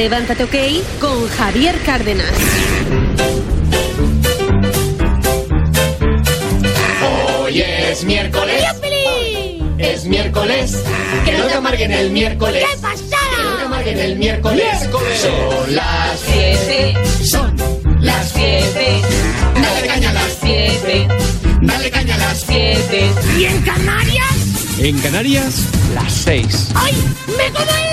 Levántate OK con Javier Cárdenas. Hoy es miércoles. Es miércoles. Que no te amarguen el miércoles. ¿Qué pasada? Que no te amarguen el miércoles. Son las siete, Son las siete, Dale caña a las siete, Dale caña a las siete. ¿Y en Canarias? En Canarias, las 6. ¡Ay! ¡Me como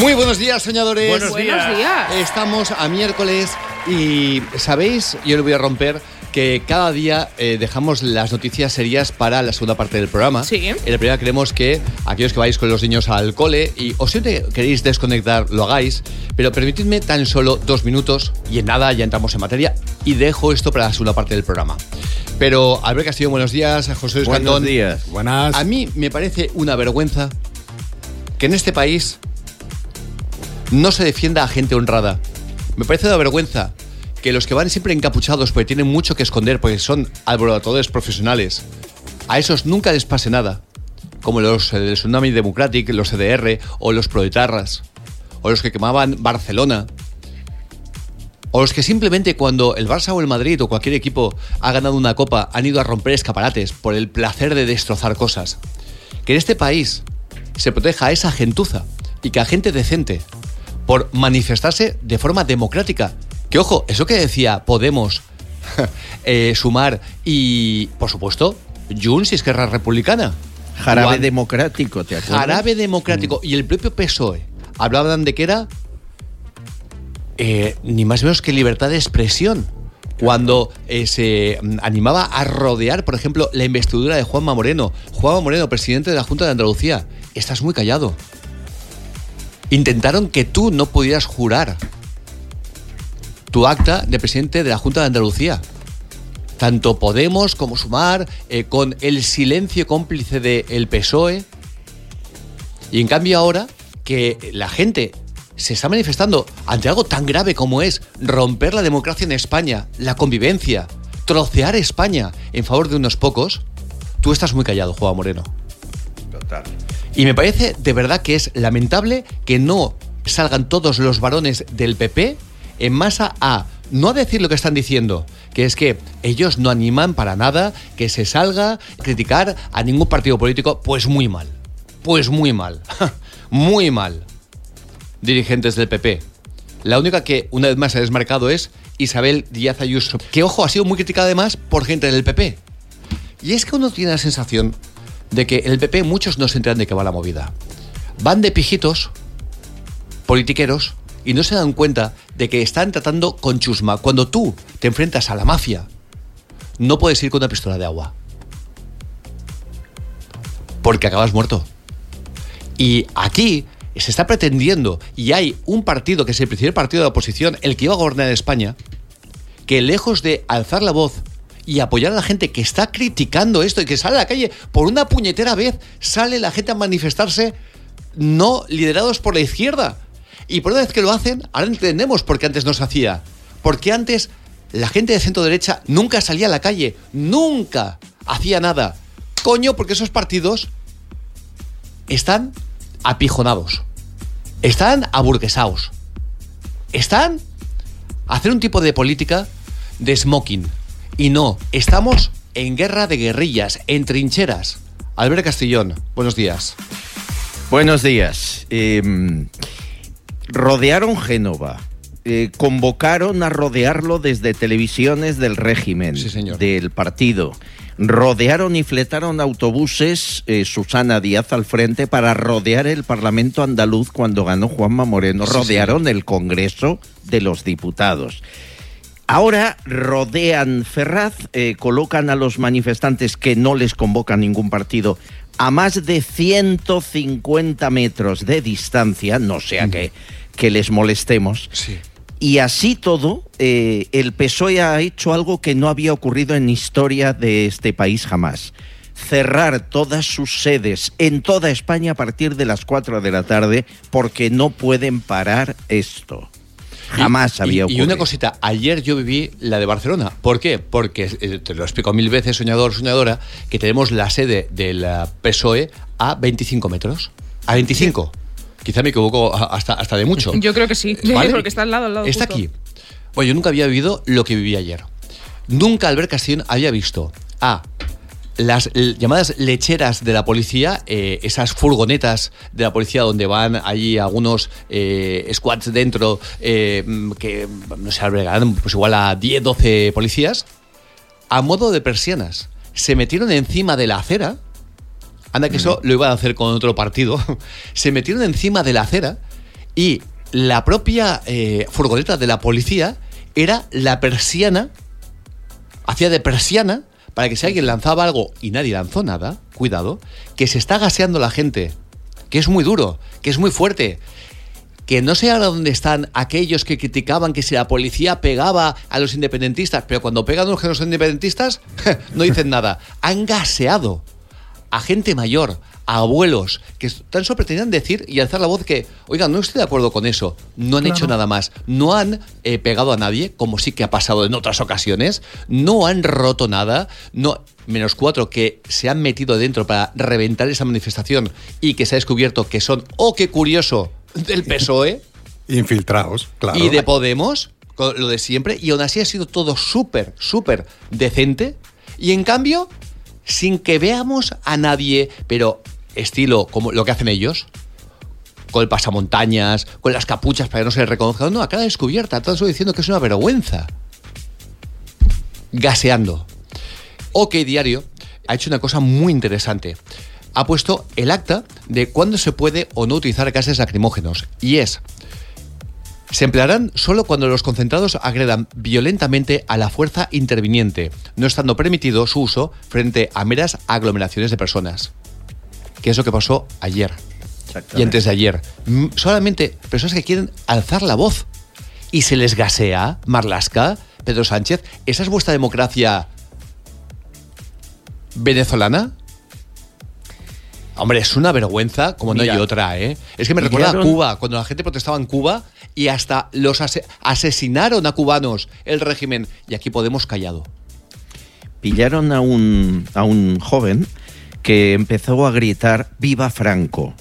Muy buenos días, soñadores. Buenos Buenos días. Estamos a miércoles y, ¿sabéis? Yo le voy a romper que cada día eh, dejamos las noticias serias para la segunda parte del programa. Sí. En la primera queremos que aquellos que vais con los niños al cole y o siempre queréis desconectar, lo hagáis, pero permitidme tan solo dos minutos y en nada ya entramos en materia y dejo esto para la segunda parte del programa. Pero Albert Castillo, buenos días. José Luis Buenos Cantón. días. Buenas. A mí me parece una vergüenza que en este país no se defienda a gente honrada. Me parece una vergüenza que los que van siempre encapuchados porque tienen mucho que esconder, porque son alborotadores profesionales, a esos nunca les pase nada. Como los eh, del Tsunami Democratic, los CDR o los proetarras, o los que quemaban Barcelona. O los que simplemente cuando el Barça o el Madrid o cualquier equipo ha ganado una copa han ido a romper escaparates por el placer de destrozar cosas. Que en este país se proteja a esa gentuza y que a gente decente por manifestarse de forma democrática. Que ojo, eso que decía Podemos, eh, Sumar y, por supuesto, Junts y Esquerra Republicana. Jarabe Juan- democrático, ¿te acuerdas? Jarabe democrático. Y el propio PSOE hablaban de que era eh, ni más ni menos que libertad de expresión. Cuando eh, se mm, animaba a rodear, por ejemplo, la investidura de Juanma Moreno. Juanma Moreno, presidente de la Junta de Andalucía. Estás muy callado. Intentaron que tú no pudieras jurar tu acta de presidente de la Junta de Andalucía. Tanto Podemos como Sumar, eh, con el silencio cómplice del PSOE. Y en cambio ahora que la gente se está manifestando ante algo tan grave como es romper la democracia en España, la convivencia, trocear España en favor de unos pocos, tú estás muy callado, Juan Moreno. Total. Y me parece de verdad que es lamentable que no salgan todos los varones del PP en masa a no a decir lo que están diciendo, que es que ellos no animan para nada que se salga a criticar a ningún partido político, pues muy mal. Pues muy mal. muy mal. Dirigentes del PP. La única que una vez más se ha desmarcado es Isabel Díaz Ayuso, que ojo, ha sido muy criticada además por gente del PP. Y es que uno tiene la sensación de que el PP muchos no se enteran de qué va la movida. Van de pijitos, politiqueros, y no se dan cuenta de que están tratando con chusma. Cuando tú te enfrentas a la mafia, no puedes ir con una pistola de agua. Porque acabas muerto. Y aquí se está pretendiendo, y hay un partido que es el principal partido de oposición, el que iba a gobernar España, que lejos de alzar la voz y apoyar a la gente que está criticando esto y que sale a la calle por una puñetera vez, sale la gente a manifestarse no liderados por la izquierda. Y por una vez que lo hacen, ahora entendemos por qué antes no se hacía. Porque antes la gente de centro derecha nunca salía a la calle, nunca hacía nada. Coño, porque esos partidos están apijonados, están aburguesados, están a hacer un tipo de política de smoking. Y no, estamos en guerra de guerrillas, en trincheras. Albert Castellón, buenos días. Buenos días. Eh, rodearon Génova. Eh, convocaron a rodearlo desde televisiones del régimen, Sí, señor. del partido. Rodearon y fletaron autobuses, eh, Susana Díaz al frente, para rodear el Parlamento andaluz cuando ganó Juanma Moreno. Sí, rodearon el Congreso de los Diputados. Ahora rodean Ferraz, eh, colocan a los manifestantes que no les convoca ningún partido a más de 150 metros de distancia, no sea que, que les molestemos, Sí. Y así todo, eh, el PSOE ha hecho algo que no había ocurrido en historia de este país jamás. Cerrar todas sus sedes en toda España a partir de las 4 de la tarde porque no pueden parar esto. Jamás Y- había y, ocurrido. Y una cosita, ayer yo viví la de Barcelona. ¿Por qué? Porque, eh, te lo explico mil veces, soñador, soñadora, que tenemos la sede del eh, PSOE a 25 metros. A 25. Quizá me equivoco hasta, hasta de mucho. Yo creo que sí, ¿Vale? porque está al lado, al lado. Está justo. aquí. Bueno, yo nunca había vivido lo que viví ayer. Nunca Albert Castellón había visto a las llamadas lecheras de la policía, eh, esas furgonetas de la policía donde van allí algunos eh, squads dentro eh, mm, que no sé, albergarán pues igual a 10, 12 policías, a modo de persianas. Se metieron encima de la acera. Anda, que eso lo iban a hacer con otro partido. Se metieron encima de la acera y la propia furgoneta de la policía era la persiana, hacía de persiana para que si alguien lanzaba algo y nadie lanzó nada, cuidado, que se está gaseando la gente, que es muy duro, que es muy fuerte. Que no sé ahora dónde están aquellos que criticaban que si la policía pegaba a los independentistas, pero cuando pegan a los que no son independentistas, no dicen nada. Han gaseado a gente mayor, a abuelos, que tan solo pretendían decir y alzar la voz que, oigan, no estoy de acuerdo con eso. No han hecho nada más. No han eh, pegado a nadie, como sí que ha pasado en otras ocasiones. No han roto nada. No, menos cuatro que se han metido dentro para reventar esa manifestación y que se ha descubierto que son, oh, qué curioso, del PSOE Infiltrados, claro. y de Podemos, con lo de siempre, y aún así ha sido todo súper, súper decente. Y en cambio, sin que veamos a nadie, pero estilo como lo que hacen ellos, con el pasamontañas, con las capuchas para que no se les. No, a cara descubierta, todo eso diciendo que es una vergüenza. Gaseando. OK Diario ha hecho una cosa muy interesante. Ha puesto el acta de cuándo se puede o no utilizar gases lacrimógenos. Y es, se emplearán solo cuando los concentrados agredan violentamente a la fuerza interviniente, no estando permitido su uso frente a meras aglomeraciones de personas. Que es lo que pasó ayer y antes de ayer. Solamente personas que quieren alzar la voz y se les gasea, Marlasca, Pedro Sánchez. ¿Esa es vuestra democracia venezolana? Hombre, es una vergüenza como no hay otra, ¿eh? Es que me recuerda a Cuba, cuando la gente protestaba en Cuba y hasta los ase- asesinaron a cubanos el régimen y aquí Podemos callado. pillaron a un, a un joven que empezó a gritar ¡Viva Franco!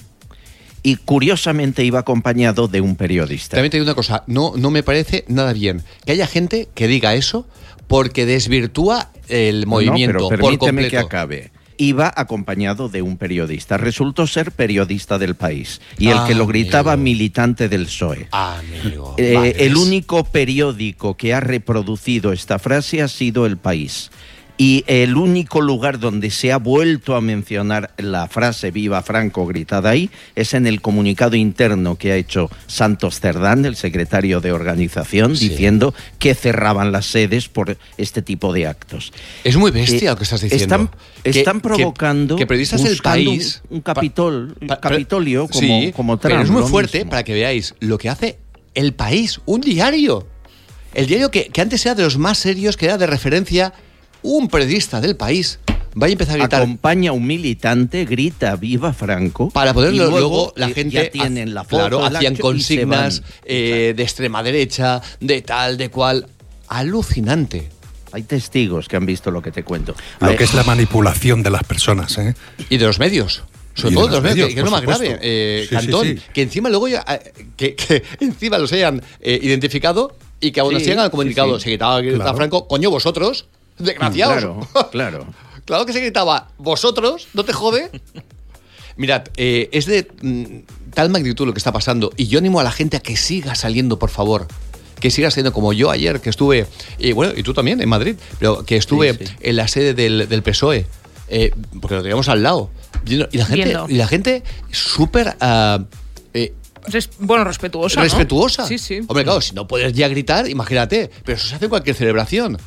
Y curiosamente iba acompañado de un periodista. También te digo una cosa, no, no me parece nada bien que haya gente que diga eso porque desvirtúa el movimiento No, pero por permíteme completo. que acabe. Iba acompañado de un periodista. Resultó ser periodista del país. Y el Ah, que lo gritaba, amigo. militante del PSOE. Amigo, Eh, el único periódico que ha reproducido esta frase ha sido El País. Y el único lugar donde se ha vuelto a mencionar la frase Viva Franco gritada ahí es en el comunicado interno que ha hecho Santos Cerdán, el secretario de organización, Sí. diciendo que cerraban las sedes por este tipo de actos. Es muy bestia Eh, lo que estás diciendo. Están, Que- están que- provocando. que, periodistas del buscando un- país. Un, capitol, pa- Capitolio como, sí, como Trump. Pero es muy fuerte mismo. para que veáis lo que hace el país, un diario. El diario que, que antes era de los más serios, que era de referencia, un periodista del país. Vaya a empezar a gritar. acompaña a un militante, grita viva Franco. Para poderlo y luego, la eh, gente ya tienen la foto, claro, hacían consignas eh, de extrema derecha, de tal, de cual. Alucinante. Hay testigos que han visto lo que te cuento. Lo que es la manipulación de las personas, ¿eh? Y de los medios. Sobre Y todo de los medios, medios, que, que es lo más supuesto. grave. Eh, Sí, sí, Cantón, sí. que encima luego ya, eh, que, que encima los hayan eh, identificado y que aún Sí, así hagan el comunicado. sí, sí. Se gritaba, gritaba Claro. Franco, coño, vosotros, desgraciados. Claro, claro. Claro que se gritaba, vosotros, no te jode. Mirad, eh, es de mm, tal magnitud lo que está pasando y yo animo a la gente a que siga saliendo, por favor. Que siga saliendo como yo ayer, que estuve, y bueno, y tú también en Madrid, pero que estuve Sí, sí. en la sede del, del PSOE, eh, porque lo teníamos al lado. Y la gente, Viendo. y la gente súper eh, Res- bueno, respetuosa. ¿no? respetuosa. Sí, sí. Hombre, claro, si no puedes ya gritar, imagínate. Pero eso se hace en cualquier celebración.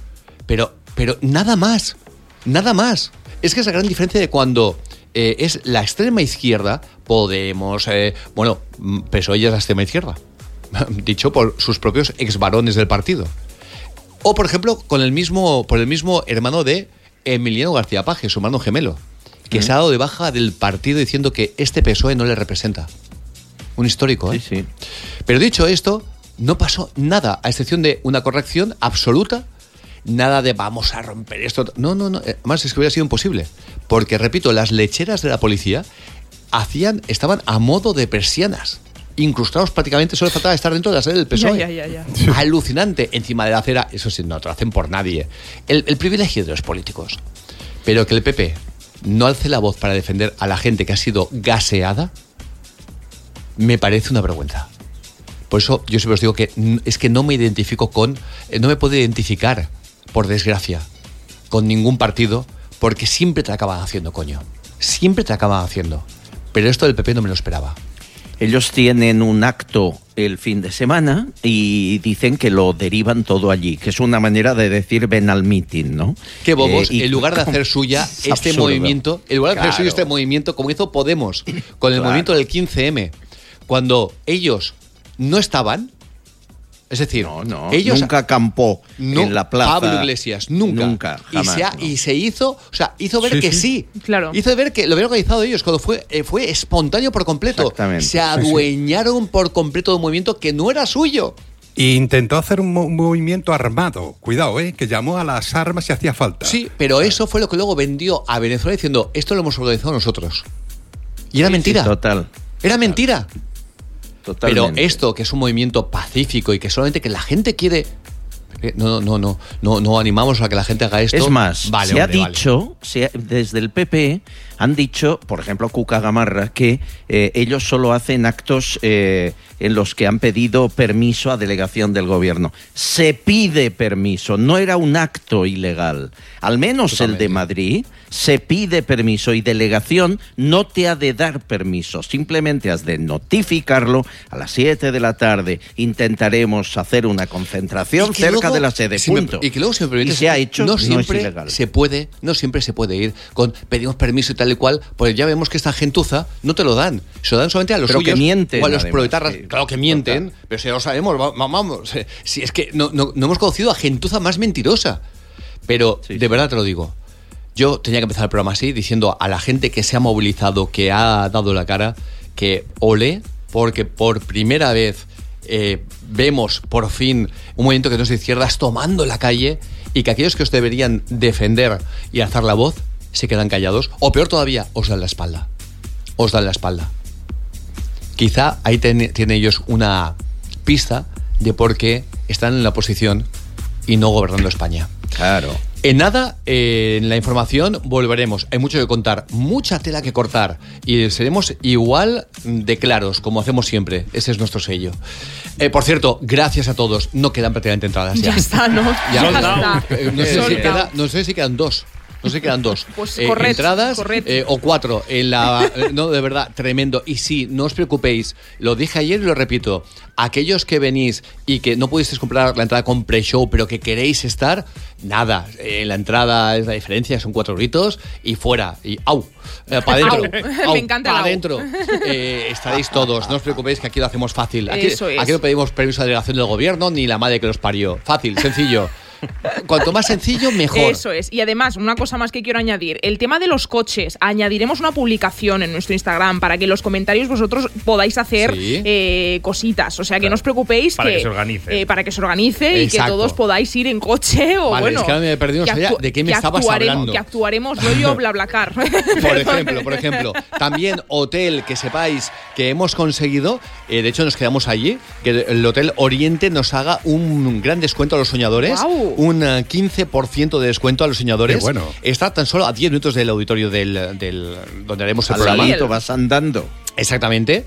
Pero, pero nada más. Nada más. Es que es la gran diferencia de cuando eh, es la extrema izquierda, Podemos, eh, bueno, mm, PSOE ya es la extrema izquierda. dicho por sus propios ex varones del partido. O, por ejemplo, con el mismo, por el mismo hermano de Emiliano García Paje, su hermano gemelo, que se ha dado de baja del partido diciendo que este PSOE no le representa. Un histórico, ¿eh? Sí, sí. Pero dicho esto, no pasó nada, a excepción de una corrección absoluta, nada de vamos a romper esto. No, no, no. Además, es que hubiera sido imposible. Porque, repito, las lecheras de la policía hacían, estaban a modo de persianas. Incrustados prácticamente, solo faltaba estar dentro de la sede del PSOE. Ya, ya, ya, ya. Alucinante. Encima de la acera, eso sí, no te lo hacen por nadie. El, el privilegio de los políticos. Pero que el PP no alce la voz para defender a la gente que ha sido gaseada, me parece una vergüenza. Por eso yo siempre os digo que es que no me identifico con, eh, no me puedo identificar, por desgracia, con ningún partido, porque siempre te acaban haciendo, coño. Siempre te acaban haciendo. Pero esto del PP no me lo esperaba. Ellos tienen un acto el fin de semana y dicen que lo derivan todo allí, que es una manera de decir ven al meeting, ¿no? Qué bobos, Eh, y- en lugar de hacer suya Es este absurdo. movimiento, en lugar de hacer suyo este movimiento, como hizo Podemos con el Claro. movimiento del 15M, cuando ellos no estaban, es decir, No, no, ellos nunca acampó no, en la plaza. Pablo Iglesias, nunca. Nunca, y, jamás, se ha- no. y se hizo, o sea, hizo ver Sí, que sí. sí. Claro. Hizo ver que lo habían organizado ellos cuando fue, eh, fue espontáneo por completo. Exactamente. Se adueñaron por completo de un movimiento que no era suyo. Y intentó hacer un, mo- un movimiento armado. Cuidado, ¿eh? Que llamó a las armas si hacía falta. Sí, pero eso fue lo que luego vendió a Venezuela diciendo, esto lo hemos organizado nosotros. Y era mentira. Total. Era mentira. Pero esto, que es un movimiento pacífico y que solamente que la gente quiere. Eh, No, no, no, no, no animamos a que la gente haga esto. Es más, Vale, se hombre, ha vale. dicho, se ha- desde el PP han dicho, por ejemplo, Cuca Gamarra, que eh, ellos solo hacen actos eh, en los que han pedido permiso a delegación del gobierno. Se pide permiso, no era un acto ilegal. Al menos el de. Madrid se pide permiso y delegación no te ha de dar permiso, simplemente has de notificarlo a las 7 de la tarde. Intentaremos hacer una concentración cerca luego, de la sede. si me- punto. y que luego, me Y se ha hecho, no no, siempre es ilegal. se puede, no siempre se puede ir con pedimos permiso y tal y cual, pues ya vemos que esta gentuza no te lo dan. Se lo dan solamente a los Pero que mienten, o a los además, proletarras. sí. claro que mienten, pero si ya lo sabemos, va- va- vamos. Si es que no, no- no hemos conocido a gentuza más mentirosa. Pero Sí, de verdad te lo digo. Yo tenía que empezar el programa así, diciendo a la gente que se ha movilizado, que ha dado la cara, que ole, porque por primera vez eh, vemos por fin un movimiento que no es de izquierdas tomando la calle y que aquellos que os deberían defender y alzar la voz se quedan callados, o peor todavía, os dan la espalda. Os dan la espalda. Quizá ahí ten- tienen ellos una pista de por qué están en la oposición y no gobernando España. Claro. En nada, eh, en la información volveremos. Hay mucho que contar, mucha tela que cortar y seremos igual de claros, como hacemos siempre. Ese es nuestro sello. Eh, por cierto, gracias a todos. No quedan prácticamente entradas ya. Ya está, ¿no? Ya, está. eh, no sé si Sold queda- out. no sé si quedan dos. No sé quedan dos. Pues Eh, entradas eh, o cuatro. En la, eh, no, de verdad, tremendo. Y sí, no os preocupéis. Lo dije ayer y lo repito. Aquellos que venís y que no pudisteis comprar la entrada con pre-show, pero que queréis estar, nada. Eh, la entrada es la diferencia, son cuatro gritos y fuera. Y ¡au! para adentro. Me encanta Para adentro. Estaréis todos. No os preocupéis que aquí lo hacemos fácil. Aquí, Eso es. aquí no pedimos permiso de delegación del gobierno ni la madre que los parió. Fácil, sencillo. Cuanto más sencillo, mejor. Eso es. Y además, una cosa más que quiero añadir. El tema de los coches. Añadiremos una publicación en nuestro Instagram para que en los comentarios vosotros podáis hacer Sí. eh, cositas. O sea, que no os preocupéis Para que se organice. eh, para que se organice y que todos podáis ir en coche o Vale, bueno. es que ahora me he perdido, no sabía de qué me que estabas actuaremos- hablando. Que actuaremos rollo BlaBlaCar. Por ejemplo, por ejemplo. También hotel, que sepáis que hemos conseguido, eh, de hecho nos quedamos allí, que el Hotel Oriente nos haga un gran descuento a los soñadores, Guau. Un eh, 15% de descuento a los soñadores. Qué bueno. Está tan solo a 10 minutos del auditorio del, del- donde haremos el programa. vas andando. Exactamente.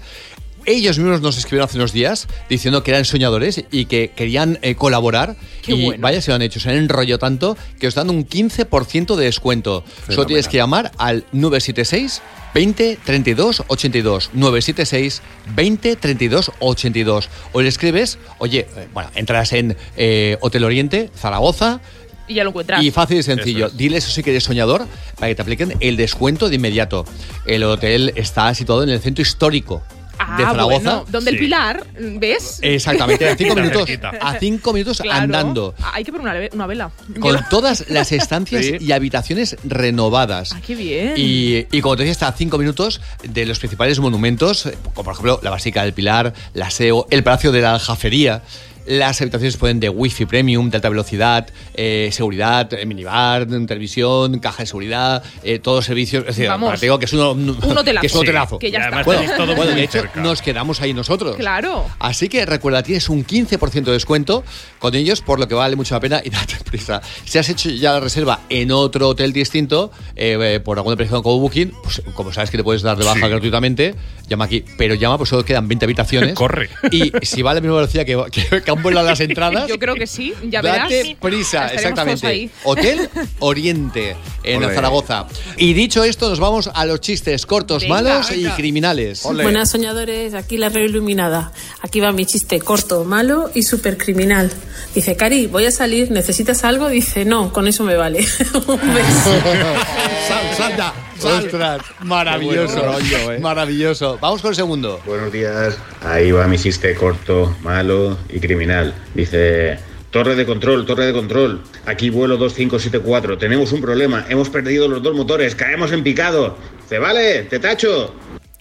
Ellos mismos nos escribieron hace unos días diciendo que eran soñadores y que querían eh, colaborar. Qué y bueno. vaya, se lo han hecho, se han enrollado tanto que os dan un 15% de descuento. Solo tienes que llamar al 976 20 32 82. 976 20 32 82. O le escribes, oye, eh, bueno, entras en eh, Hotel Oriente, Zaragoza. y ya lo encuentras. Y fácil y sencillo. Eso es. Dile eso sí que eres soñador para que te apliquen el descuento de inmediato. El hotel está situado en el centro histórico. Ah, de Zaragoza. bueno, donde el. Pilar, ¿ves? Exactamente, a cinco minutos. cerquita. A cinco minutos Claro. andando. Ah, Hay que poner una, ve- una vela. Con todas las estancias Sí. y habitaciones renovadas. Ah, qué bien. Y, y como te decía, está a cinco minutos de los principales monumentos, como por ejemplo la Basílica del Pilar, la SEO, el Palacio de la Aljafería. Las habitaciones pueden de wifi premium, de alta velocidad, eh, seguridad, eh, minibar, televisión, caja de seguridad, eh, todos los servicios. Es decir, Vamos. digo que es, uno, Un hotelazo. que es un Sí, hotelazo. que ya Y está. además Bueno, tenéis todo bueno, muy de hecho, cerca. nos quedamos ahí nosotros. Claro. Así que recuerda, tienes un 15% de descuento con ellos, por lo que vale mucho la pena y date prisa. Si has hecho ya la reserva en otro hotel distinto, eh, eh, por alguna presión como Booking, pues como sabes que te puedes dar de baja Sí. gratuitamente, llama aquí. Pero llama, pues solo quedan 20 habitaciones. Corre. Y si va a la misma velocidad que, que, que han vuelto las entradas. Yo creo que sí, ya Date verás. prisa, Estaremos exactamente. todos ahí. Hotel Oriente en Ole. Zaragoza. Y dicho esto, nos vamos a los chistes cortos, Venga, malos venga. y criminales. Buenas soñadores, aquí la Red Iluminada. Aquí va mi chiste corto, malo y súper criminal. Dice, Cari, voy a salir, ¿necesitas algo? Dice, no, con eso me vale. Un beso. Sal, sal ya, sal. Ostras, maravilloso, rollo, eh. maravilloso. Vamos con el segundo. Buenos días, ahí va mi chiste corto, malo y criminal. Dice, torre de control, torre de control, aquí vuelo 2574, tenemos un problema, hemos perdido los dos motores, caemos en picado. Dice, vale, te tacho.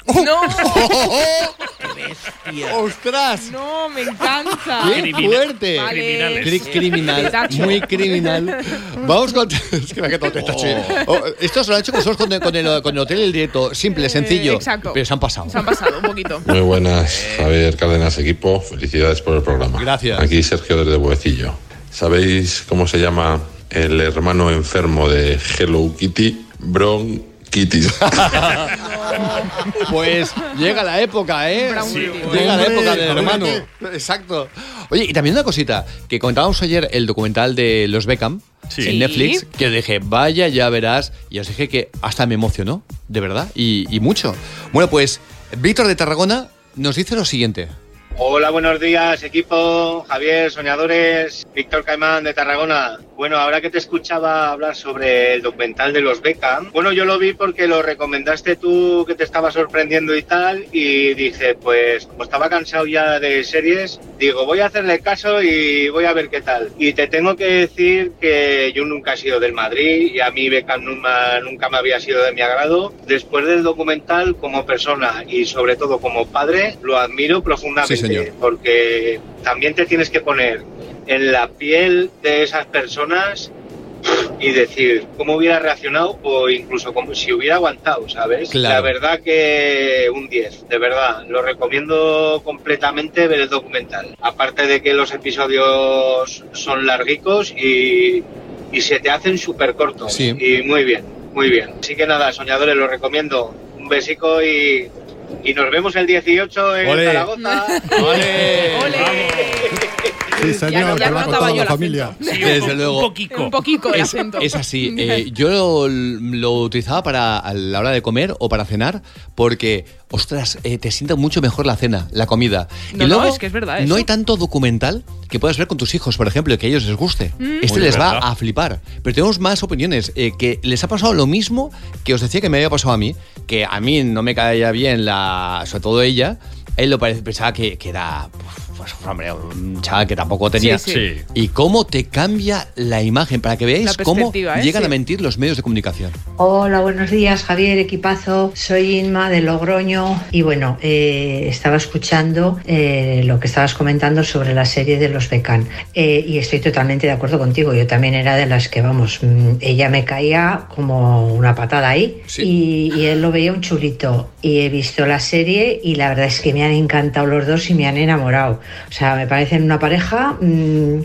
¡No! ¡Ostras! ¡No! ¡Me encanta! ¡Qué Criminal- fuerte! Vale. Criminales. Cri- criminal, muy criminal. Vamos con. Es que me ha quedado te tacho. Oh, esto se lo han hecho con nosotros con el, con el, con el hotel el directo. Simple, sencillo. Eh, exacto. Pero se han pasado. Se han pasado un poquito. Muy buenas, Javier Cárdenas, equipo. Felicidades por el programa. Gracias. Aquí Sergio desde Buecillo. ¿Sabéis cómo se llama el hermano enfermo de Hello Kitty? Bronquitis. Pues llega la época, ¿eh? Sí. Llega la época del hermano. Exacto. Oye, y también una cosita, que comentábamos ayer el documental de los Beckham Sí. en. Netflix, que dije, vaya, ya verás, y os dije que hasta me emocionó, de verdad, y, y mucho. Bueno, pues Víctor de Tarragona nos dice lo siguiente. Hola, buenos días, equipo. Javier, soñadores, Víctor Caimán de Tarragona. Bueno, ahora que te escuchaba hablar sobre el documental de los Beckham, bueno, yo lo vi porque lo recomendaste tú, que te estaba sorprendiendo y tal, y dije, pues como estaba cansado ya de series, digo, voy a hacerle caso y voy a ver qué tal. Y te tengo que decir que yo nunca he sido del Madrid y a mí Beckham nunca, nunca me había sido de mi agrado. Después del documental, como persona y sobre todo como padre, lo admiro profundamente Sí, porque también te tienes que poner en la piel de esas personas y decir cómo hubiera reaccionado o incluso como si hubiera aguantado, ¿sabes? Claro. La verdad que un 10, de verdad. Lo recomiendo completamente ver el documental. Aparte de que los episodios son larguicos y, y se te hacen súper cortos. Sí. Y muy bien, muy bien. Así que nada, soñadores, lo recomiendo. Un besico y, y nos vemos el 18 en Ole. Zaragoza. ¡Ole! Sí, Ya señor, no- ya que no con toda la familia. Sí, Desde un, luego. Un poquito. Un poquito el Es, acento. es así. eh, yo lo, lo utilizaba para a la hora de comer o para cenar porque, ostras, eh, te sienta mucho mejor la cena, la comida. No, y no, luego, es que es verdad No hay tanto documental que puedas ver con tus hijos, por ejemplo, y que a ellos les guste. Mm. Este Muy les va a flipar. Pero tenemos más opiniones. eh, que les ha pasado lo mismo que os decía que me había pasado a mí, que a mí no me caía bien, la, sobre todo ella. Él lo parece, pensaba que, que era, pues, hombre, un chaval que tampoco tenía. Sí, Sí. Y cómo te cambia la imagen, para que veáis cómo ¿eh? llegan Sí. a mentir los medios de comunicación. Hola, buenos días, Javier, equipazo. Soy Inma de Logroño y bueno, eh, estaba escuchando eh, lo que estabas comentando sobre la serie de los Becán eh, y estoy totalmente de acuerdo contigo. Yo también era de las que, vamos, mm, ella me caía como una patada ahí Sí. y, y él lo veía un chulito. Y he visto la serie y la verdad es que me han encantado los dos y me han enamorado. O sea, me parecen una pareja mm,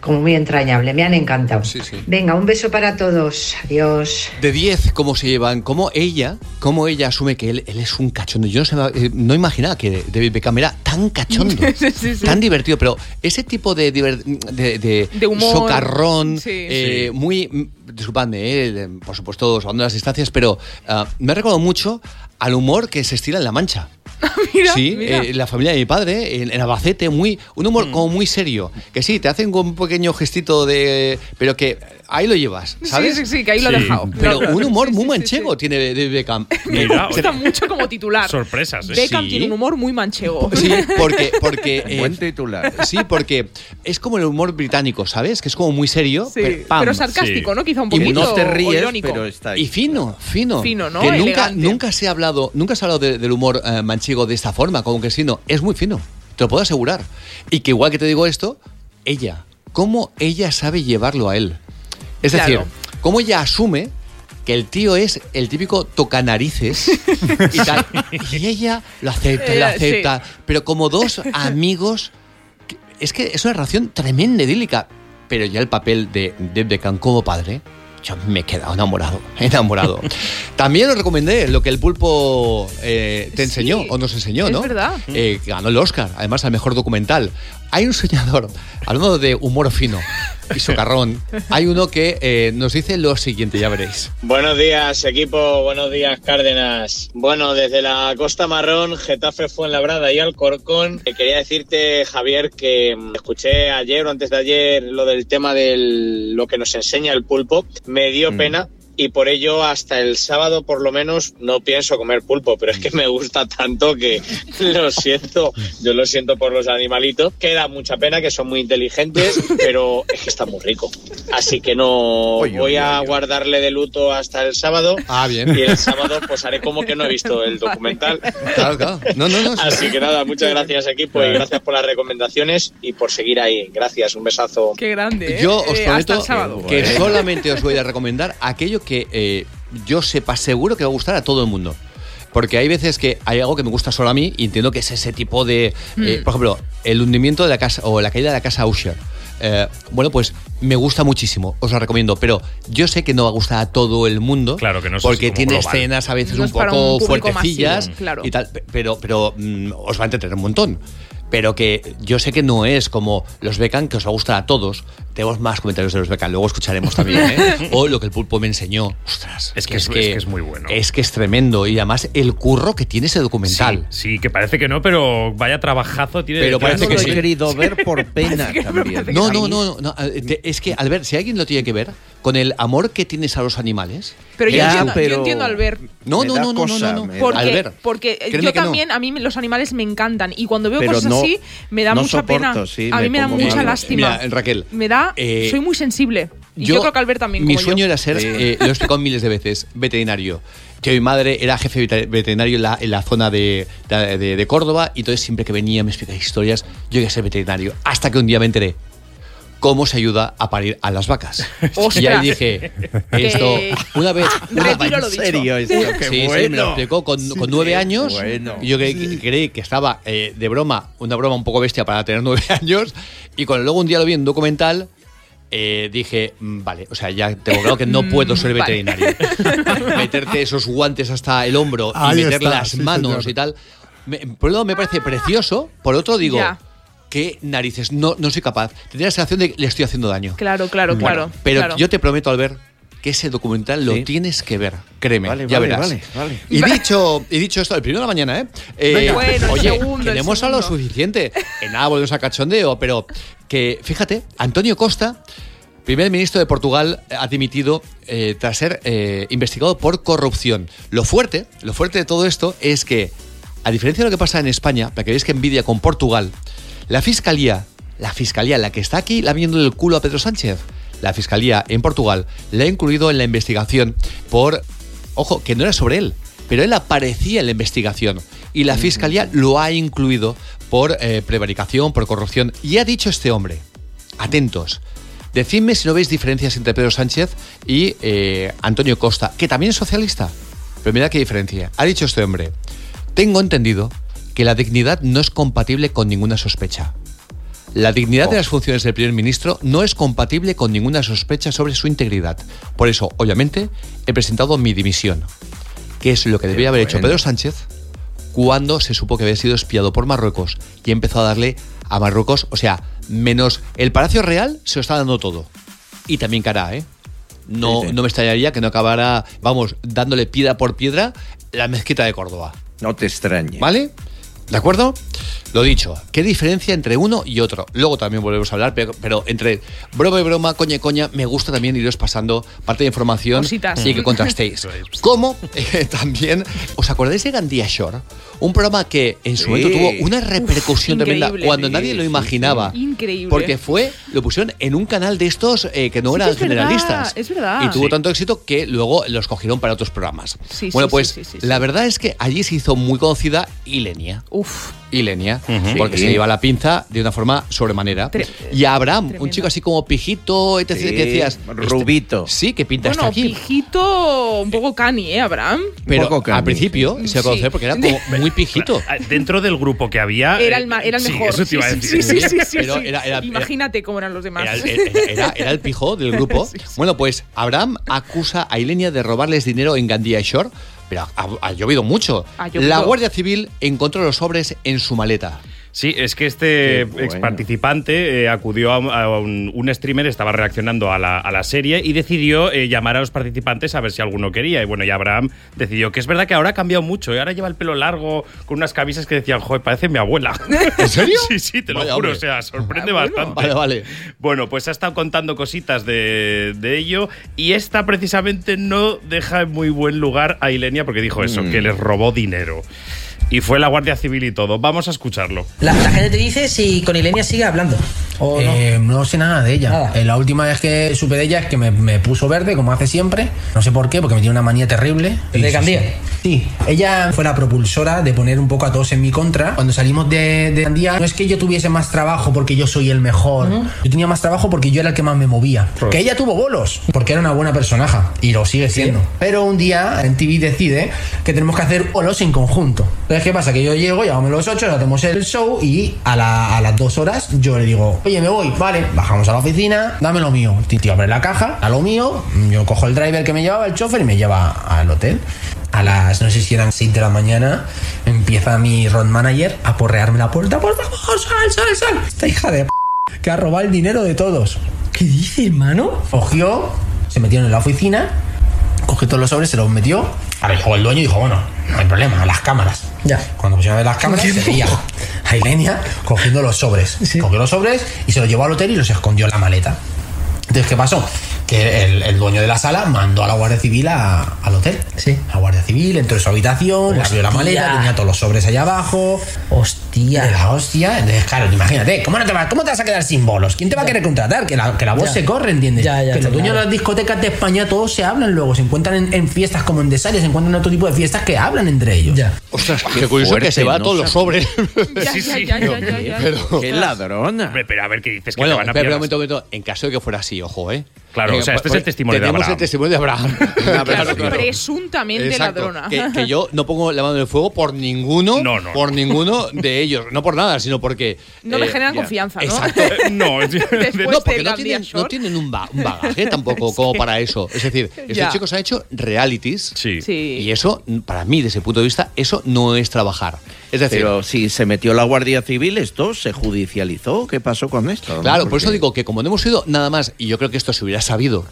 como muy entrañable, me han encantado. Sí, sí. Venga, un beso para todos. Adiós. De 10, cómo se llevan, cómo ella, cómo ella asume que él, él es un cachondo. Yo no, se eh, no imaginaba que David Beckham era tan cachondo, Sí, tan divertido, pero ese tipo de, de, de, De humor. socarrón, eh, muy, mm, disculpadme, eh, por supuesto, salvando las distancias, pero ah, me ha recordado mucho al humor que se estila en La Mancha. sí, eh, la familia de mi padre, en, en Albacete, muy, un humor como muy serio. Que sí, te hacen con un pequeño gestito de. Pero que ahí lo llevas, ¿sabes? Sí, sí, sí, que ahí lo he dejado. Pero un humor sí, muy sí, sí, manchego tiene Beckham. Me gusta mucho como titular. Sorpresas, ¿eh? Beckham Sí. tiene un humor muy manchego. Sí, porque. porque eh, Buen titular. Sí, porque es como el humor británico, ¿sabes? Que es como muy serio. Sí, pero, pam. pero sarcástico, ¿no? Quizá un Y poquito. no te ríes, irónico. pero está ahí. Y fino, fino. Fino, ¿no? Que nunca, Elegante. nunca se ha hablado, nunca se ha hablado de- del humor eh, manchego de esta forma, como que sí, no. Es muy fino, te lo puedo asegurar. Y que igual que te digo esto, ella, cómo ella sabe llevarlo a él. Es Claro. decir, cómo ella asume que el tío es el típico tocanarices y tal. Y ella lo acepta, lo Eh, acepta. Pero como dos amigos. Es que es una relación tremenda, idílica. Pero ya el papel de Deb Beckham como padre. Yo me he quedado enamorado, enamorado. También os recomendé lo que el pulpo eh, te enseñó o nos enseñó, es ¿no? verdad. Eh, ganó el Oscar, además al mejor documental. Hay un soñador, hablando de humor fino y socarrón, hay uno que eh, nos dice lo siguiente, ya veréis. Buenos días, equipo. Buenos días, Cárdenas. Bueno, desde la Costa Marrón, Getafe Fuenlabrada y Alcorcón, eh, quería decirte, Javier, que mm, escuché ayer o antes de ayer lo del tema de lo que nos enseña el pulpo. Me dio Mm. pena. Y por ello, hasta el sábado, por lo menos, no pienso comer pulpo, pero es que me gusta tanto que lo siento. Yo lo siento por los animalitos. Queda mucha pena, que son muy inteligentes, pero es que está muy rico. Así que no Oy, oy, voy a oy, oy. guardarle de luto hasta el sábado. Ah, bien. Y el sábado pues haré como que no he visto el documental. Claro, claro. No, no, no. Así que nada, muchas gracias equipo y gracias por las recomendaciones y por seguir ahí. Gracias, un besazo. Qué grande. ¿eh? Yo os Eh, hasta prometo el sábado. que solamente os voy a recomendar aquello que eh, yo sepa seguro que va a gustar a todo el mundo. Porque hay veces que hay algo que me gusta solo a mí y entiendo que es ese tipo de. eh, Mm. por ejemplo, el hundimiento de la casa o la caída de la casa Usher. Eh, bueno, pues me gusta muchísimo, os lo recomiendo, pero yo sé que no va a gustar a todo el mundo. Claro que no Porque tiene global. escenas a veces No un poco un fuertecillas masivo, claro. y tal, pe- pero, pero mm, os va a entretener un montón. Pero que yo sé que no es como los Beckham, que os va a gustar a todos. Tenemos más comentarios de los Beckham, luego escucharemos también. ¿eh? o lo que el pulpo me enseñó. Ostras, Es que es- es que es muy bueno. Es que es tremendo. Y además el curro que tiene ese documental. Sí, sí, que parece que no, pero vaya trabajazo tiene. Pero parece que lo sí. he querido ver por pena también. No, no, no, no, Es que, Albert, si alguien lo tiene que ver, con el amor que tienes a los animales. Pero yo Ya, entiendo, yo pero- entiendo al ver. No, no, no, no, no, cosa, no, Porque, Albert, yo no. también, a mí los animales me encantan. Y cuando veo Pero cosas no- así, me da no mucha soporto, pena. sí, a mí me da mucha lástima. Mira, Raquel. me da. Eh, soy muy sensible. Y yo, creo que Albert también. Mi como sueño yo. era ser, eh, lo he explicado miles de veces, veterinario. Que mi madre era jefe vete- veterinario en la, en la zona de, de- de- de Córdoba y entonces siempre que venía me explicaba historias, yo quería ser veterinario. Hasta que un día me enteré cómo se ayuda a parir a las vacas. Ostras. Y ahí dije, esto, una vez... Retiro lo ¿En dicho. serio? Esto, qué Sí, sí, bueno. me lo explicó con, con nueve qué años. bueno. Y yo creí, que- creí que estaba eh, de broma, una broma un poco bestia para tener nueve años. Y cuando luego un día lo vi en un documental, eh, dije, mm, vale, o sea, ya tengo claro que no puedo ser vale. veterinario. Meterte esos guantes hasta el hombro y Ahí meter está, las sí, manos señor. y tal. Me- por un lado me parece precioso, por otro digo, Ya. Qué narices, no, no soy capaz. Tendría la sensación de que le estoy haciendo daño. Claro, claro, claro. Pero claro. yo te prometo, Albert, que ese documental lo Sí. tienes que ver. Créeme, Vale, ya vale, verás. vale, vale. Y dicho, y dicho esto, el primero de la mañana, ¿eh? Eh. Bueno, el oye, segundo, el hemos hablado segundo. suficiente. En nada volvemos a cachondeo, pero que, fíjate, Antonio Costa, primer ministro de Portugal, ha dimitido eh, tras ser eh, investigado por corrupción. Lo fuerte, lo fuerte de todo esto es que, a diferencia de lo que pasa en España, para que veáis que envidia con Portugal, la fiscalía, la fiscalía, la que está aquí, la viendo el culo a Pedro Sánchez, la fiscalía en Portugal le ha incluido en la investigación por, ojo, que no era sobre él, pero él aparecía en la investigación y la fiscalía lo ha incluido por eh, prevaricación, por corrupción. Y ha dicho este hombre, atentos, decidme si no veis diferencias entre Pedro Sánchez y eh, Antonio Costa, que también es socialista. Pero mira qué diferencia. Ha dicho este hombre, tengo entendido que la dignidad no es compatible con ninguna sospecha. La dignidad de las funciones del primer ministro no es compatible con ninguna sospecha sobre su integridad. Por eso, obviamente, he presentado mi dimisión, que es lo que debía haber hecho. Pedro Sánchez cuando se supo que había sido espiado por Marruecos y empezó a darle a Marruecos, o sea, menos el Palacio Real se lo está dando todo. Y también cara, ¿eh? No, no me extrañaría que no acabara, vamos, dándole piedra por piedra la mezquita de Córdoba. No te extrañe. ¿Vale? ¿De acuerdo? Lo dicho, ¿qué diferencia entre uno y otro? Luego también volvemos a hablar, pero, pero entre broma y broma, coña y coña, me gusta también iros pasando parte de información Cositas. y que contrastéis. ¿Cómo? Eh, también, ¿os acordáis de Gandía Shore? Un programa que en su Sí. momento tuvo una repercusión Uf, tremenda cuando Sí, nadie lo sí, imaginaba. Increíble. Porque fue, lo pusieron en un canal de estos eh, que no Sí, eran es verdad, generalistas. es verdad. Y tuvo Sí. tanto éxito que luego los cogieron para otros programas. Sí, bueno, sí, pues sí, sí, sí, la verdad es que allí se hizo muy conocida Ilenia. Uf. Ilenia, Ujú. porque Sí. se lleva la pinza de una forma sobremanera. Tre- y Abraham, un chico así como pijito, etc. Sí, que decías. rubito. este- sí, que pinta Bueno, está aquí. pijito un poco cani, ¿eh, Abraham? Pero poco cani, al principio se Sí. a conocer porque era como muy pijito. Dentro del grupo que había. Era eh, el, era el sí, mejor. eso te iba a Sí, decir. sí, sí, sí, sí, Pero sí. era- era- era- Imagínate cómo eran los demás. Era, era- era- era el pijo del grupo. Sí, sí. Bueno, pues Abraham acusa a Ilenia de robarles dinero en Gandía Shore, pero ha, ha llovido mucho. Ha llovido. La Guardia Civil encontró los sobres en su maleta. Sí, es que este bueno. ex participante eh, acudió a, a un, un streamer, estaba reaccionando a la, a la serie y decidió eh, llamar a los participantes a ver si alguno quería. Y bueno, y Abraham decidió que es verdad que ahora ha cambiado mucho. Y ahora lleva el pelo largo con unas camisas que decían, joder, parece mi abuela. ¿En serio? sí, sí, te lo juro. hombre. O sea, sorprende Ah, bueno. bastante. Vale, vale. Bueno, pues ha estado contando cositas de, de ello y esta precisamente no deja en muy buen lugar a Ilenia porque dijo eso, Mm. que les robó dinero. Y fue la Guardia Civil y todo. Vamos a escucharlo. La, la gente te dice si con Ilenia sigue hablando. ¿O no? Eh, no sé nada de ella. Nada. Eh, la última vez que supe de ella es que me, me puso verde, como hace siempre. No sé por qué, porque me tiene una manía terrible. ¿De Y sí, Gandía? Sí, Sí. ella fue la propulsora de poner un poco a todos en mi contra. Cuando salimos de, de Gandía, no es que yo tuviese más trabajo porque yo soy el mejor. Yo tenía más trabajo porque yo era el que más me movía. Que ella tuvo bolos, porque era una buena personaja. Y lo sigue siendo. Pero un día en TV decide que tenemos que hacer bolos en conjunto. Entonces, ¿qué pasa? Que yo llego, llegamos los 8, hacemos el show y a, la- a las dos horas yo le digo, oye, me voy, vale, bajamos a la oficina, dame lo mío. El tío abre la caja, a lo mío, yo cojo el driver que me llevaba, el chofer, y me lleva al hotel. A las, no sé si eran 6 de la mañana, empieza mi road manager a porrearme la puerta, por favor, sal, sal, sal. Esta hija de p que ha robado el dinero de todos. ¿Qué dice, hermano? Cogió, se metieron en la oficina, cogió todos los sobres, se los metió. Ahora llegó el dueño y dijo, bueno, no hay problema, a las cámaras. Ya. Cuando pusieron las cámaras, se veía a Ilenia cogiendo los sobres. Cogió los sobres y se los llevó al hotel y los escondió en la maleta. Entonces, ¿qué pasó? Que el, el dueño de la sala mandó a la Guardia Civil a- al hotel. Sí. La Guardia Civil entró en su habitación, le abrió la maleta, tenía todos los sobres allá abajo. Hostia. De la hostia. Entonces, claro, imagínate, ¿cómo, no te vas, ¿cómo te vas a quedar sin bolos? ¿Quién te va a querer contratar? Que la, que la voz Ya. se corre, ¿entiendes? Ya, ya, que los dueños claro. de las discotecas de España todos se hablan luego, se encuentran en, en fiestas como en Desares, se encuentran en otro tipo de fiestas que hablan entre ellos. Ya. Ostras, qué, curioso fuerte, que se va no todos los sobres. Ya, Sí, ya, sí. ya. Pero- ¡Qué ladrona! Hombre, pero a ver qué dices, que Bueno, te van a espera, pillar. un momento, un momento. En caso de que fuera así, ojo, ¿eh? Claro, o sea, este es el pues, testimonio de tenemos Abraham. el testimonio de Abraham. Claro, presuntamente Exacto. ladrona. Que, que yo no pongo la mano en el fuego por ninguno, No, no, por ninguno de ellos. No por nada, sino porque. No le eh, generan ya. confianza, ¿no? Exacto. No, porque tienen, no tienen un, ba- un bagaje tampoco como para eso. Es decir, estos Ya. chicos han hecho realities. Sí. Sí. Y eso, para mí, desde el punto de vista, eso no es trabajar. Es decir, Pero si se metió la Guardia Civil, esto se judicializó. ¿Qué pasó con esto? claro, por eso digo que como no hemos ido nada más, y yo creo que esto se hubiera sabido,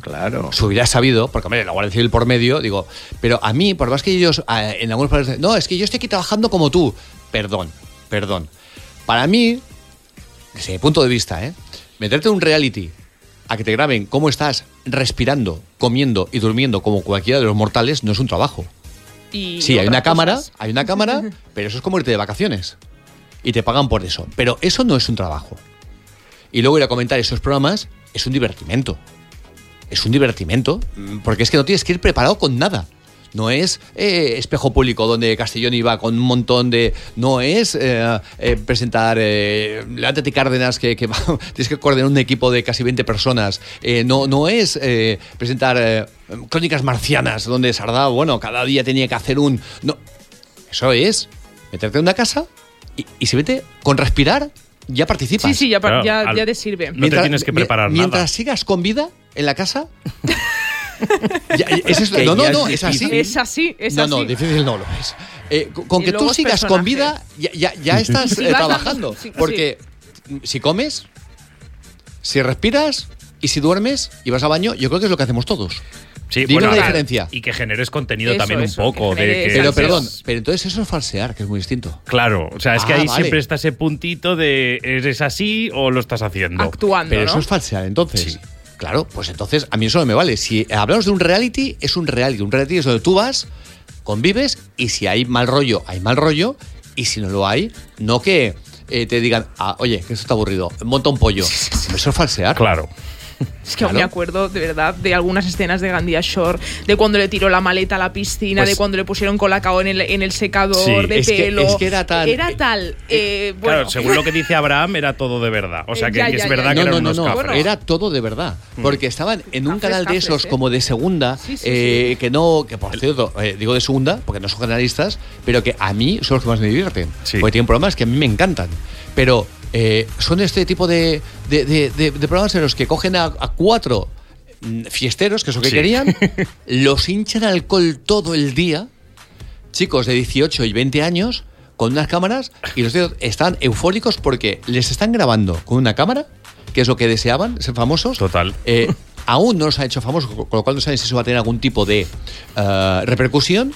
Claro. se hubiera sabido, porque hombre, la Guardia Civil por medio, digo, pero a mí, por más que ellos ah, en algunos países, no, es que yo estoy aquí trabajando como tú. Perdón, perdón. Para mí, desde mi punto de vista, ¿eh? meterte en un reality a que te graben cómo estás respirando, comiendo y durmiendo como cualquiera de los mortales no es un trabajo. Y Sí, hay una cámara, hay una cámara, pero eso es como irte de vacaciones. Y te pagan por eso. Pero eso no es un trabajo. Y luego ir a comentar esos programas es un divertimento. Es un divertimento, mm, porque es que no tienes que ir preparado con nada. No es eh, espejo público donde Castellón iba con un montón de. No es eh, eh, presentar. Eh, Levántate Cárdenas, que, que va- tienes que coordinar un equipo de casi 20 personas. Eh, no, no es eh, presentar eh, crónicas marcianas, donde Sardá, bueno, cada día tenía que hacer un. No. Eso es meterte en una casa y, y si vete con respirar, ya participas. Sí, sí, ya, Claro, ya, te sirve. No te tienes que preparar mientras nada. sigas con vida en la casa. ya- es- no, no, no, es es así. Es así, es no, así. no, difícil no lo es. Eh, con- que tú sigas con vida, ya, ya, ya estás Si eh, trabajando. sí, porque si comes, si respiras y si duermes y vas al baño, yo creo que es lo que hacemos todos. Sí, Dime bueno, la diferencia. Y que generes contenido Eso, también eso, un poco. que de que, Pero perdón, pero entonces eso es falsear, que es muy distinto. Claro, o sea, es que Ah, ahí vale. siempre está ese puntito de ¿eres así o lo estás haciendo? Actuando, Pero ¿no? eso es falsear, entonces. Claro, pues entonces a mí eso no me vale. Si hablamos de un reality, es un reality. Un reality es donde tú vas, convives y si hay mal rollo, hay mal rollo. Y si no lo hay, no que eh, te digan, ah, oye, que esto está aburrido, monta un pollo. Eso es falsear. Claro. Es que aún me acuerdo, de verdad, de algunas escenas de Gandía Shore, de cuando le tiró la maleta a la piscina, Pues- de cuando le pusieron colacao en el, en el secador Sí. de Es que- pelo. es que era tan- Era tal. eh, bueno. Claro, según lo que dice Abraham, era todo de verdad. O sea, Eh, que, ya, que es verdad ya. que No, eran no, no, unos no. cafres. Era todo de verdad. Porque estaban en un Cafres, canal de cafres, esos ¿eh? como de segunda, Sí, sí, eh, que no, que por cierto, eh, digo de segunda, porque no son canalistas, pero que a mí son los que más me divierten. Sí. Porque tienen programas que a mí me encantan. Pero eh, son este tipo de, de- de- de- de programas en los que cogen a, a cuatro mm, fiesteros, que es lo que Sí. querían, los hinchan al alcohol todo el día, chicos de 18 y 20 años, con unas cámaras, y los tíos están eufóricos porque les están grabando con una cámara, que es lo que deseaban, ser famosos. Total. Eh, aún no los han hecho famosos, con lo cual no saben si eso va a tener algún tipo de eh, repercusión.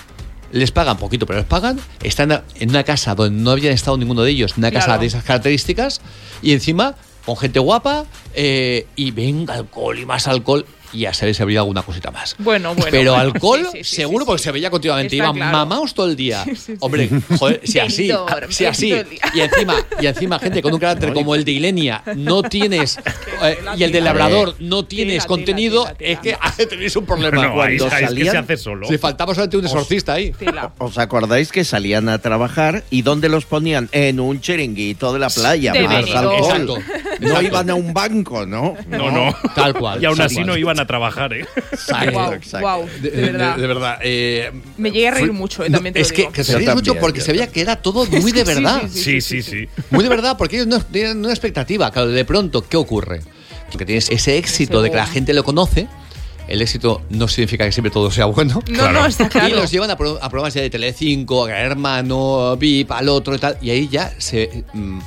Les pagan poquito, pero les pagan. Están en una casa donde no habían estado ninguno de ellos, una casa Claro. de esas características, y encima con gente guapa, eh, y venga alcohol y más alcohol, y ya se les habría alguna cosita más. Bueno, bueno. Pero bueno. alcohol, Sí, sí, sí, seguro, sí, porque sí. se veía continuamente. Iban claro. mamaos todo el día. Sí, sí, sí. Hombre, joder, si así, si así. Y encima, y encima, gente con un carácter como el de Ilenia, no tienes. eh, y el de tela. Labrador, no tienes contenido, es que ah, tenéis un problema. No, Cuando ahí es que se salían- hace solo. Si faltaba solamente un exorcista ahí. ¿Os acordáis que salían a trabajar y dónde los ponían? En un chiringuito de la playa. Más alcohol. Exacto. No iban a un banco, ¿no? No, no. Tal cual. Y aún así cual. no iban a trabajar, ¿eh? Exacto, Guau, exacto. guau, De, de verdad. de- de verdad. eh, Me llegué a reír fue- mucho, eh, no, también te es lo que, digo. que se Yo reíais mucho porque se veía que era todo muy de verdad. sí, Sí, sí. Muy de verdad, porque ellos no tienen una expectativa. Claro, de pronto, ¿qué ocurre? Que tienes ese éxito de que la gente lo conoce. El éxito no significa que siempre todo sea bueno. No, no, está claro. Y los llevan a, pro- a programas ya de Telecinco, a Gran Hermano, VIP, al otro y tal. Y ahí ya se, mm,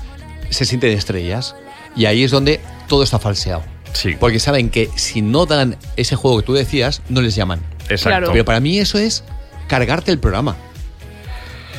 se sienten estrellas. Y ahí es donde todo está falseado. Sí. Porque saben que si no dan ese juego que tú decías, no les llaman. Exacto. Pero para mí eso es cargarte el programa.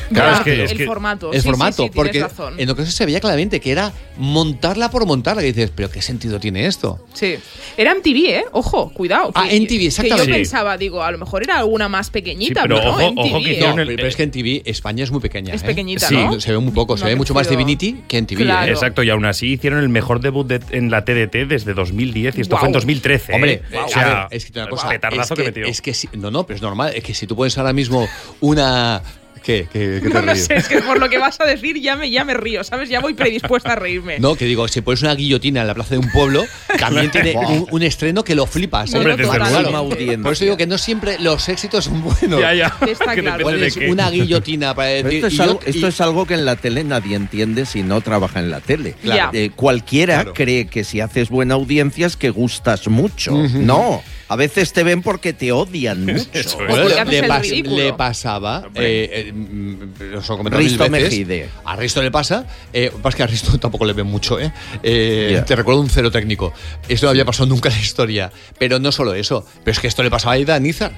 Claro, es que- el es que- formato. El sí, formato, sí, sí, tienes porque razón. en ocasiones se veía claramente que era montarla por montarla. Que dices, pero ¿qué sentido tiene esto? Sí. Era MTV, ¿eh? Ojo, cuidado. Ah, que- MTV, Que exactamente. yo pensaba, digo, a lo mejor era alguna más pequeñita, Sí, pero pero, no, ojo- MTV, ojo que ¿eh? No, el- pero es que en TV España es muy pequeña. Es ¿eh? pequeñita, Sí, ¿no? Se ve muy poco, se ve mucho más Divinity que en TV. Claro. ¿eh? Exacto, y aún así hicieron el mejor debut de- en la TDT desde 2010 y esto fue en 2013. ¿eh? Hombre, o sea, ver, es que una cosa, es que, que, metió. es que si- no, no, pero es normal, es que si tú pones ahora mismo una ¿qué? ¿Qué, qué te No, no ríes? sé, es que por lo que vas a decir ya me, ya me río, ¿sabes? Ya voy predispuesta a reírme. No, que digo, si pones una guillotina en la plaza de un pueblo, también tiene un, un estreno que lo flipas. ¿eh? Hombre, desde Claro. Por eso digo que no siempre los éxitos son buenos. ya, ya. Está claro. Pones una guillotina para Pero decir. esto, es y yo- algo, y- esto es algo que en la tele nadie entiende si no trabaja en la tele. Claro. Eh, cualquiera Claro. cree que si haces buena audiencia es que gustas mucho. No, a veces te ven porque te odian mucho. Eso es. Le, pas- pasaba, eh, eh, mm, os lo he comentado Risto mil veces, Mejide. A Risto le pasa, eh, pasa que a Risto tampoco le ven mucho, ¿eh? Eh. Te recuerdo un cero técnico. Esto no había pasado nunca en la historia. Pero no solo eso, pero es que esto le pasaba a Aida Nizar.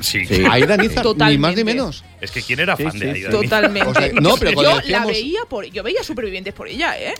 Sí. Sí. A Aida Nizar, ni más ni menos. Es que quién era Sí, fan sí, de sí. Aida. Totalmente. O sea, no, pero yo la veía por, yo veía supervivientes por ella, ¿eh?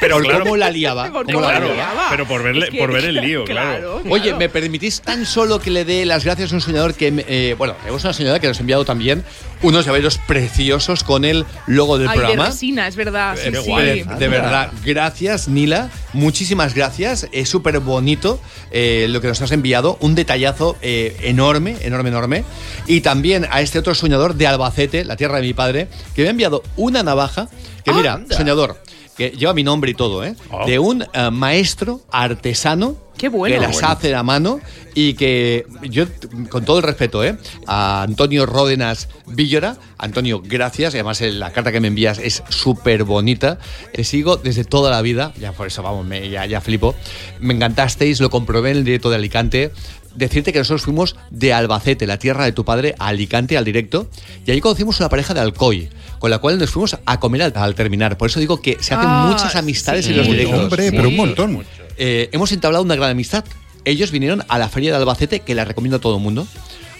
Pero claro, cómo la liaba. Cómo la la claro, liaba. pero por verle- Es que- por ver el lío, claro. Oye, claro. ¿me permitís tan solo que le dé las gracias a un soñador que, me- eh, bueno, tenemos una señora que nos ha enviado también unos llaveros preciosos con el logo del Ay, de programa. resina, es verdad. Sí, Eh, sí. de, de verdad, gracias Nila, muchísimas gracias, es súper bonito eh, lo que nos has enviado, un detallazo eh, enorme, enorme, enorme, y también a este otro soñador de Albacete, la tierra de mi padre, que me ha enviado una navaja, que mira, Anda. soñador, que lleva mi nombre y todo, ¿eh? Oh. de un eh, maestro artesano Qué bueno. que las Bueno. hace a mano y que yo, con todo el respeto, ¿eh? a Antonio Ródenas Villora, Antonio, gracias, y además la carta que me envías es súper bonita, te sigo desde toda la vida, ya por eso, vamos, me, ya, ya flipo, me encantasteis, lo comprobé en el directo de Alicante, decirte que nosotros fuimos de Albacete, la tierra de tu padre, a Alicante al directo, y ahí conocimos una pareja de Alcoy, con la cual nos fuimos a comer al, al terminar, por eso digo que se hacen Ah, muchas amistades sí. en los directos. Hombre, pero un montón. Eh, hemos entablado una gran amistad. ellos vinieron a la feria de Albacete, que la recomiendo a todo el mundo.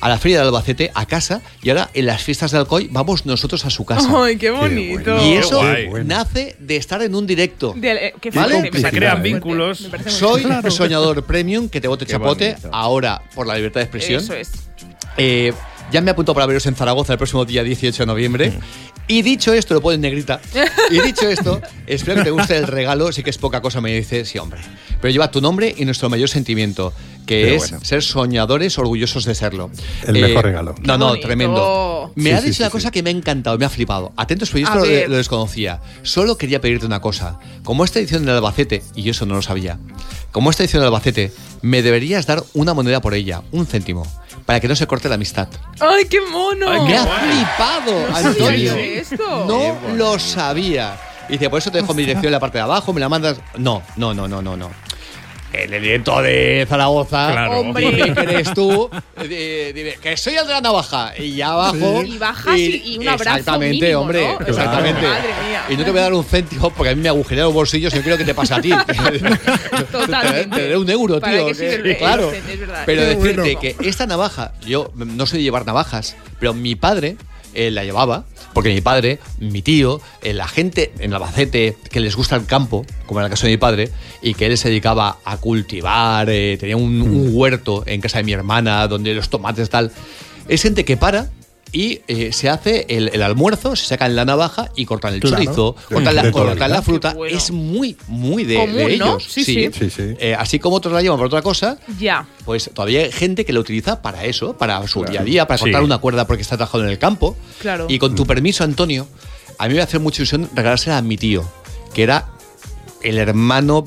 A la feria de Albacete, a casa, y ahora en las fiestas de Alcoy vamos nosotros a su casa. Ay, qué bonito. Y eso Qué nace de estar en un directo. De- eh, qué ¿Vale? Se crean vínculos. Soy fuerte. soñador premium, que te bote chapote, bonito. ahora por la libertad de expresión. Eso es. Eh, ya me apunto para veros en Zaragoza el próximo día 18 de noviembre. Y dicho esto, lo puedo en negrita. Y dicho esto, espero que te guste el regalo. Sí que es poca cosa, me dice, sí, hombre. Pero lleva tu nombre y nuestro mayor sentimiento, que es bueno. ser soñadores orgullosos de serlo. El mejor regalo. No, no, tremendo. Me Sí, ha dicho sí, una sí. cosa que me ha encantado, me ha flipado. Atentos, porque yo A esto lo, lo desconocía. Solo quería pedirte una cosa. Como esta edición del Albacete, y yo eso no lo sabía, como esta edición del Albacete, me deberías dar una moneda por ella, un céntimo, para que no se corte la amistad. ¡Ay, qué mono! Ay, Me qué ha flipado, No Antonio. esto. No lo sabía. Y dice, por eso te dejo mi dirección en la parte de abajo, me la mandas. No, no, no, no, no, no. En el directo de Zaragoza, Claro. Hombre. dime que eres tú, eh, dime que soy el de la navaja. Y ya abajo. Y bajas y- y un abrazo Exactamente, mínimo, hombre. ¿no? Exactamente. Madre mía. Y no te voy a dar un céntimo porque a mí me agujerea los bolsillos y no quiero que te pase a ti. Totalmente. Te daré un euro, ¿Para tío. que- claro. es verdad. Pero decirte bueno. que esta navaja, yo no soy de llevar navajas, pero mi padre eh, la llevaba, porque mi padre, mi tío, eh, la gente en Albacete que les gusta el campo, como en el caso de mi padre, y que él se dedicaba a cultivar, eh, tenía un, un huerto en casa de mi hermana, donde los tomates tal, es gente que para. Y eh, se hace el, el almuerzo, se sacan la navaja y cortan el Claro. chorizo, Sí, cortan, la, la cortan la fruta. Bueno. Es muy, muy de, Común, de ¿no? ellos. Sí, sí. Sí, sí. Eh, así como otros la llevan por otra cosa, Ya. pues todavía hay gente que lo utiliza para eso, para su día a día, para Sí. cortar una cuerda porque está trabajando en el campo. Claro. Y con tu permiso, Antonio, a mí me hace mucha ilusión regalársela a mi tío, que era el hermano,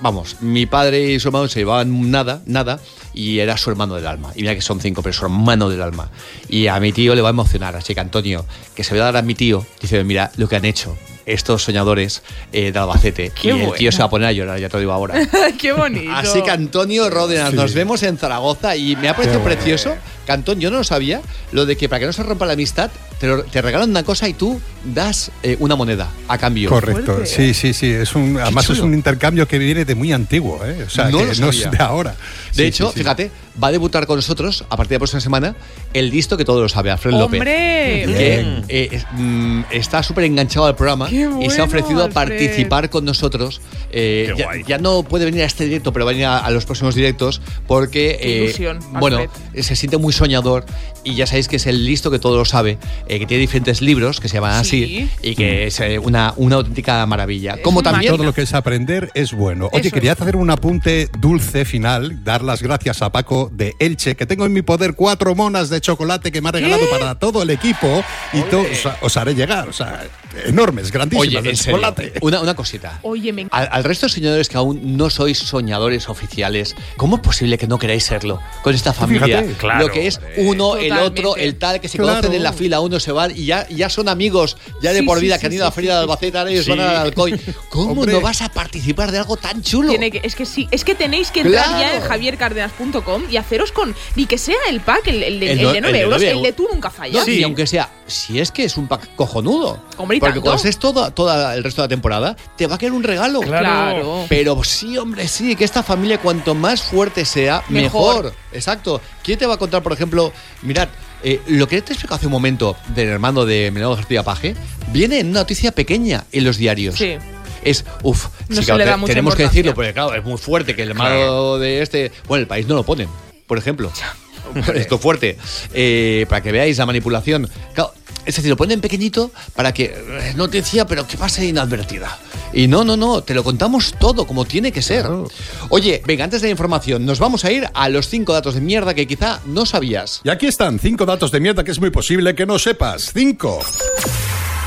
vamos, mi padre y su hermano se llevaban nada, nada, y era su hermano del alma. Y mira que son cinco, pero su hermano del alma. Y a mi tío le va a emocionar, así que Antonio, que se va a dar a mi tío, dice, mira lo que han hecho estos soñadores eh, de Albacete. Qué y el tío se va a poner a llorar, ya te lo digo ahora. ¡Qué bonito! Así que Antonio Ródenas, Sí. nos vemos en Zaragoza y me ha parecido bueno. precioso. Cantón, yo no lo sabía, lo de que para que no se rompa la amistad, te, lo- te regalan una cosa y tú das eh, una moneda a cambio. Correcto, fuerte. sí, sí, sí. Es un, además es chulo. un intercambio que viene de muy antiguo, ¿eh? O sea, No que lo no es de ahora. De Sí, hecho, sí, sí. fíjate, va a debutar con nosotros a partir de la próxima semana el listo que todo lo sabe, Alfred López. ¡Hombre! Que eh, es- mm, está súper enganchado al programa Qué y se bueno, ha ofrecido a Alfred. participar con nosotros. Eh, Qué ya, guay. ya no puede venir a este directo, pero va a venir a, a los próximos directos porque Qué eh, ilusión, bueno, Alfred. se siente muy soñador y ya sabéis que es el listo que todo lo sabe, eh, que tiene diferentes libros que se llaman Sí. así y que es eh, una, una auténtica maravilla. Como también Todo lo que es aprender es bueno. Oye, Eso quería es. hacer un apunte dulce final, dar las gracias a Paco de Elche, que tengo en mi poder cuatro monas de chocolate que me ha regalado para todo el equipo y to- os, os haré llegar. O sea, enormes, grandísimas Oye, de en serio, chocolate. una, una cosita. Oye, me Al, al resto de señores que aún no sois soñadores oficiales, ¿cómo es posible que no queráis serlo con esta familia? Fíjate. Claro, Lo que es uno, el otro, el tal, que se Claro. conocen en la fila, uno se van y ya, ya son amigos ya de Sí, por vida, sí, que han ido a la sí, feria de Albacete, ahora ellos Sí. van al Alcoy. ¿Cómo Hombre. no vas a participar de algo tan chulo? Tiene que, es que sí, es que tenéis que entrar Claro. ya en javiercardenas.com y haceros con. Ni que sea el pack, el, el de, El el de el 9 de euros, 9 el de tú nunca fallas. Sí, aunque sea, si es que es un pack cojonudo. Hombre, y Porque tanto. cuando estés todo, todo el resto de la temporada, te va a quedar un regalo. Claro. Pero sí, hombre, sí, que esta familia cuanto más fuerte sea, mejor. Mejor. Exacto. ¿Quién te va a contar, por ejemplo, mirad, eh, lo que te he explicado hace un momento del hermano de Menado García Paje, viene en una noticia pequeñña en los diarios. Sí. Es, uff, No sí, claro, te- tenemos que decirlo, porque claro, es muy fuerte que el hermano de este. Bueno, el país no lo ponen, por ejemplo. Esto es fuerte. Eh, para que veáis la manipulación. Claro, es decir, lo ponen pequeñito para que eh, noticia, pero que pase inadvertida. Y no, no, no, te lo contamos todo como tiene que ser. Oye, venga, antes de la información, nos vamos a ir a los cinco datos de mierda que quizá no sabías. Y aquí están cinco datos de mierda que es muy posible que no sepas. Cinco.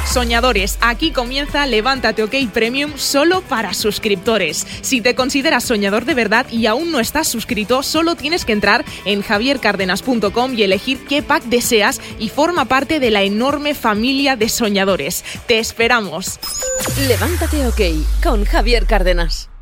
Soñadores, aquí comienza Levántate OK Premium solo para suscriptores. Si te consideras soñador de verdad y aún no estás suscrito, solo tienes que entrar en javiercardenas.com y elegir qué pack deseas y forma parte de la enorme familia de soñadores. Te esperamos. Levántate OK con Javier Cárdenas.